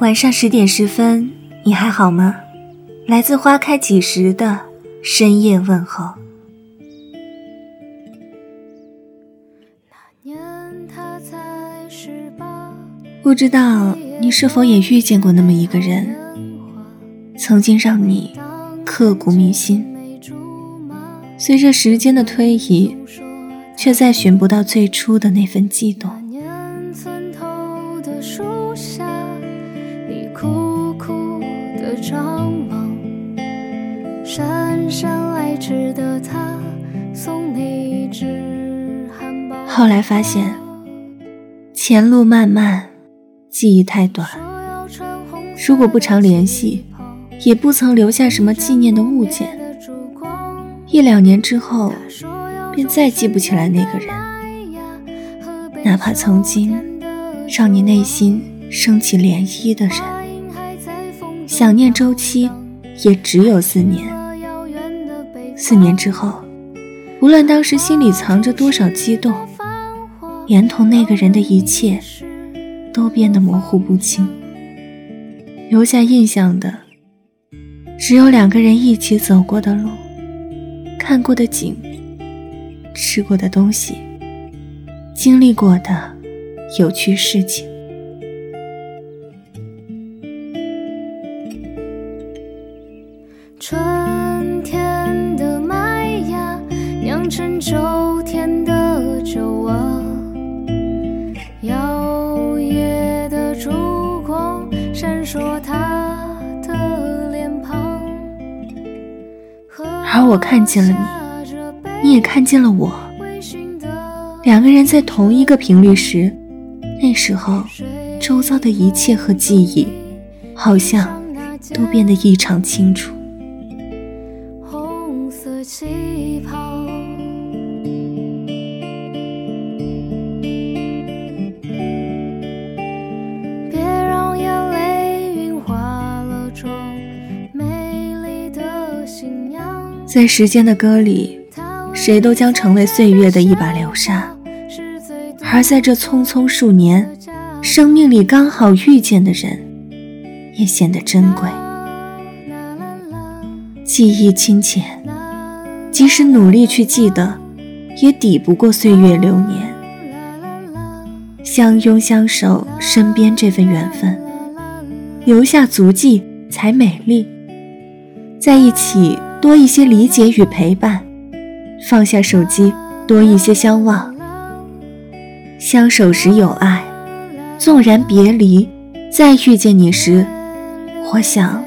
晚上十点十分，你还好吗？来自花开几时的深夜问候。不知道你是否也遇见过那么一个人，曾经让你刻骨铭心。随着时间的推移，却再寻不到最初的那份悸动。后来发现，前路漫漫，记忆太短。如果不常联系，也不曾留下什么纪念的物件。一两年之后，便再记不起来那个人。哪怕曾经让你内心升起涟漪的人，想念周期也只有四年。四年之后，无论当时心里藏着多少激动，连同那个人的一切，都变得模糊不清。留下印象的，只有两个人一起走过的路。看过的景，吃过的东西，经历过的有趣事情。春天的麦芽酿成秋天的酒啊，摇曳的烛光闪烁他的脸庞。而我看见了你，你也看见了我。两个人在同一个频率时，那时候，周遭的一切和记忆，好像都变得异常清楚。红色气泡。在时间的歌里，谁都将成为岁月的一把流沙。而在这匆匆数年，生命里刚好遇见的人，也显得珍贵。记忆清浅，即使努力去记得，也抵不过岁月流年。相拥相守，身边这份缘分，留下足迹才美丽。在一起。多一些理解与陪伴，放下手机，多一些相望。相守时有爱，纵然别离，再遇见你时，我想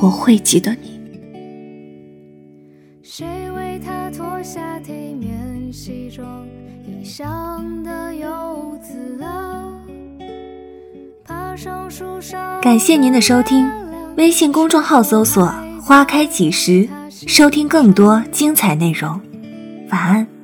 我会记得你。谁为他脱下体面西装，异乡的游子啊，爬上树梢。感谢您的收听，微信公众号搜索。花开几时？收听更多精彩内容。晚安。